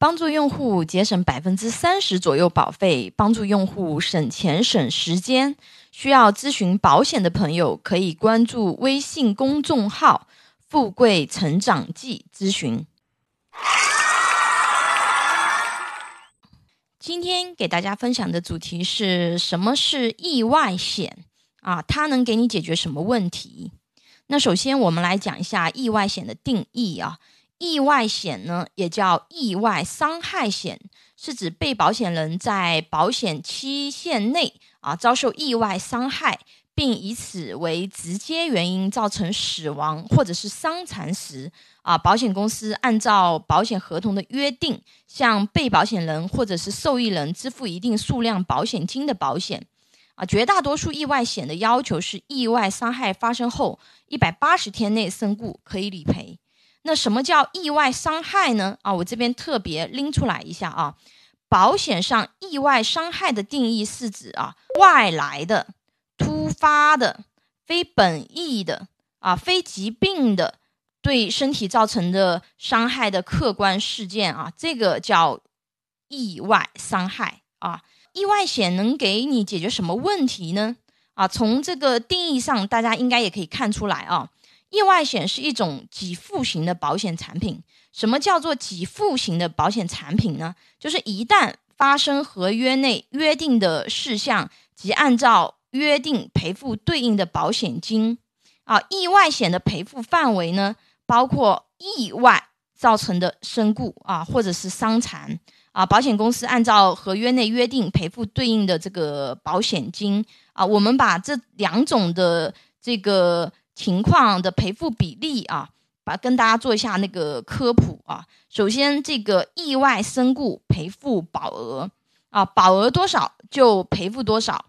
帮助用户节省百分之三十左右保费，帮助用户省钱省时间。需要咨询保险的朋友，可以关注微信公众号“富贵成长记”咨询。今天给大家分享的主题是什么是意外险啊？它能给你解决什么问题？那首先我们来讲一下意外险的定义啊。意外险呢，也叫意外伤害险，是指被保险人在保险期限内啊遭受意外伤害，并以此为直接原因造成死亡或者是伤残时啊，保险公司按照保险合同的约定，向被保险人或者是受益人支付一定数量保险金的保险啊。绝大多数意外险的要求是，意外伤害发生后一百八十天内身故可以理赔。那什么叫意外伤害呢？啊，我这边特别拎出来一下啊。保险上意外伤害的定义是指啊，外来的、突发的、非本意的啊、非疾病的对身体造成的伤害的客观事件啊，这个叫意外伤害啊。意外险能给你解决什么问题呢？啊，从这个定义上，大家应该也可以看出来啊。意外险是一种给付型的保险产品。什么叫做给付型的保险产品呢？就是一旦发生合约内约定的事项，即按照约定赔付对应的保险金。啊，意外险的赔付范围呢，包括意外造成的身故啊，或者是伤残啊，保险公司按照合约内约定赔付对应的这个保险金啊。我们把这两种的这个。情况的赔付比例啊，把跟大家做一下那个科普啊。首先，这个意外身故赔付保额啊，保额多少就赔付多少，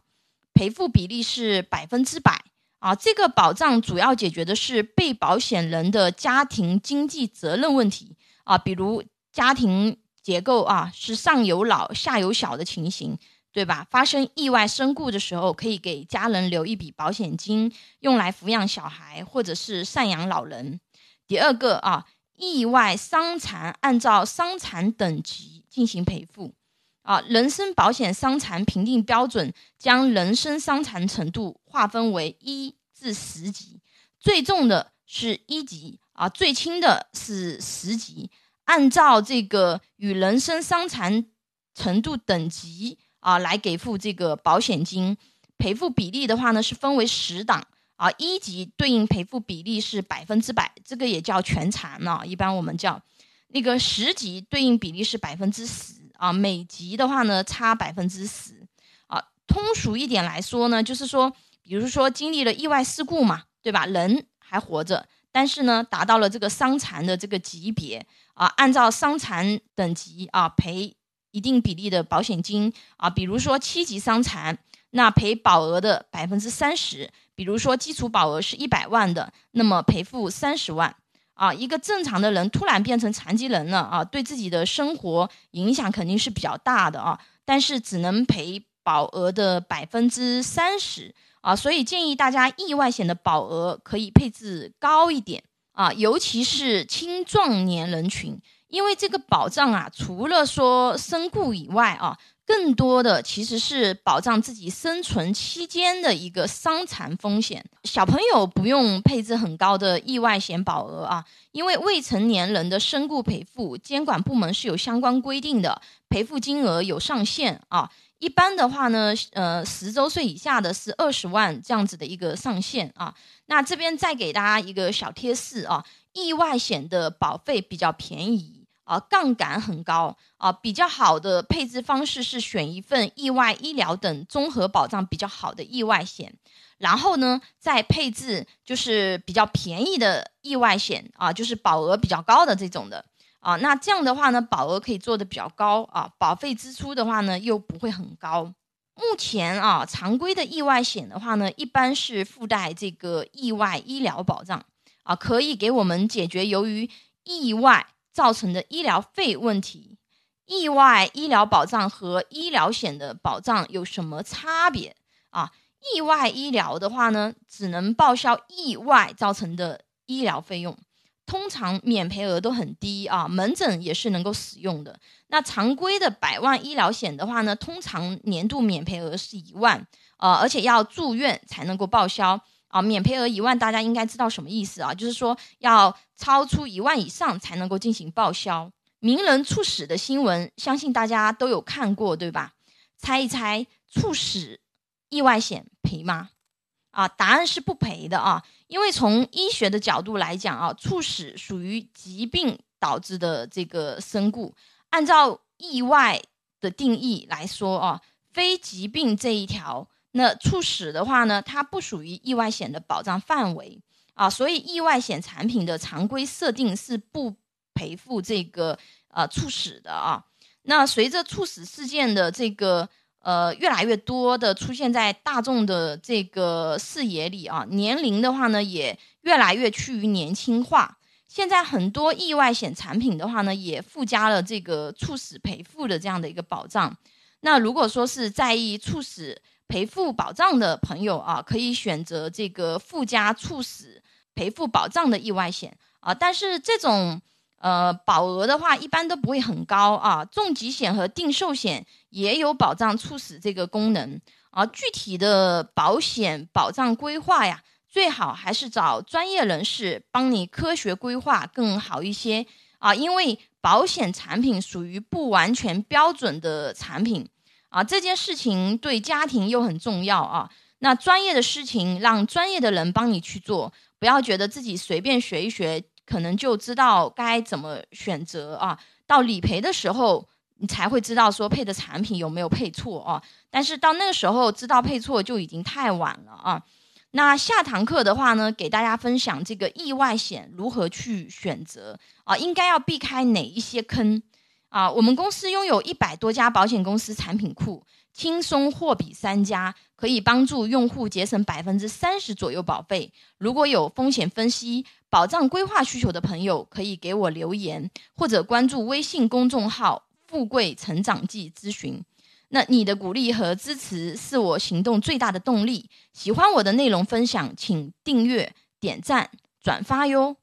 赔付比例是百分之百啊。这个保障主要解决的是被保险人的家庭经济责任问题啊，比如家庭结构啊是上有老下有小的情形。对吧？发生意外身故的时候，可以给家人留一笔保险金，用来抚养小孩或者是赡养老人。第二个啊，意外伤残按照伤残等级进行赔付。啊，人身保险伤残评定标准将人身伤残程度划分为一至十级，最重的是一级啊，最轻的是十级。按照这个与人身伤残程度等级。啊，来给付这个保险金，赔付比例的话呢是分为十档啊，一级对应赔付比例是百分之百，这个也叫全残呢，一般我们叫那个十级对应比例是百分之十啊，每级的话呢差百分之十啊，通俗一点来说呢，就是说，比如说经历了意外事故嘛，对吧？人还活着，但是呢达到了这个伤残的这个级别啊，按照伤残等级啊赔。一定比例的保险金啊，比如说七级伤残，那赔保额的百分之三十；比如说基础保额是一百万的，那么赔付三十万啊。一个正常的人突然变成残疾人了啊，对自己的生活影响肯定是比较大的啊，但是只能赔保额的百分之三十啊，所以建议大家意外险的保额可以配置高一点啊，尤其是青壮年人群。因为这个保障啊，除了说身故以外啊，更多的其实是保障自己生存期间的一个伤残风险。小朋友不用配置很高的意外险保额啊，因为未成年人的身故赔付，监管部门是有相关规定的，赔付金额有上限啊。一般的话呢，呃，十周岁以下的是二十万这样子的一个上限啊。那这边再给大家一个小贴士啊，意外险的保费比较便宜。啊，杠杆很高啊，比较好的配置方式是选一份意外医疗等综合保障比较好的意外险，然后呢，再配置就是比较便宜的意外险啊，就是保额比较高的这种的啊。那这样的话呢，保额可以做的比较高啊，保费支出的话呢又不会很高。目前啊，常规的意外险的话呢，一般是附带这个意外医疗保障啊，可以给我们解决由于意外。造成的医疗费问题，意外医疗保障和医疗险的保障有什么差别啊？意外医疗的话呢，只能报销意外造成的医疗费用，通常免赔额都很低啊，门诊也是能够使用的。那常规的百万医疗险的话呢，通常年度免赔额是一万，呃，而且要住院才能够报销啊。免赔额一万，大家应该知道什么意思啊？就是说要超出一万以上才能够进行报销。名人猝死的新闻，相信大家都有看过，对吧？猜一猜，猝死意外险赔吗？啊，答案是不赔的啊，因为从医学的角度来讲啊，猝死属于疾病导致的这个身故，按照意外的定义来说啊，非疾病这一条，那猝死的话呢，它不属于意外险的保障范围啊，所以意外险产品的常规设定是不赔付这个呃猝死的啊，那随着猝死事件的这个。呃，越来越多的出现在大众的这个视野里啊，年龄的话呢，也越来越趋于年轻化。现在很多意外险产品的话呢，也附加了这个猝死赔付的这样的一个保障。那如果说是在意猝死赔付保障的朋友啊，可以选择这个附加猝死赔付保障的意外险啊，但是这种。呃，保额的话一般都不会很高啊。重疾险和定寿险也有保障猝死这个功能啊。具体的保险保障规划呀，最好还是找专业人士帮你科学规划更好一些啊。因为保险产品属于不完全标准的产品啊，这件事情对家庭又很重要啊。那专业的事情让专业的人帮你去做，不要觉得自己随便学一学。可能就知道该怎么选择啊，到理赔的时候，你才会知道说配的产品有没有配错啊。但是到那个时候知道配错就已经太晚了啊。那下堂课的话呢，给大家分享这个意外险如何去选择啊，应该要避开哪一些坑啊？我们公司拥有一百多家保险公司产品库。轻松货比三家，可以帮助用户节省百分之三十左右保费。如果有风险分析、保障规划需求的朋友，可以给我留言或者关注微信公众号“富贵成长记”咨询。那你的鼓励和支持是我行动最大的动力。喜欢我的内容分享，请订阅、点赞、转发哟。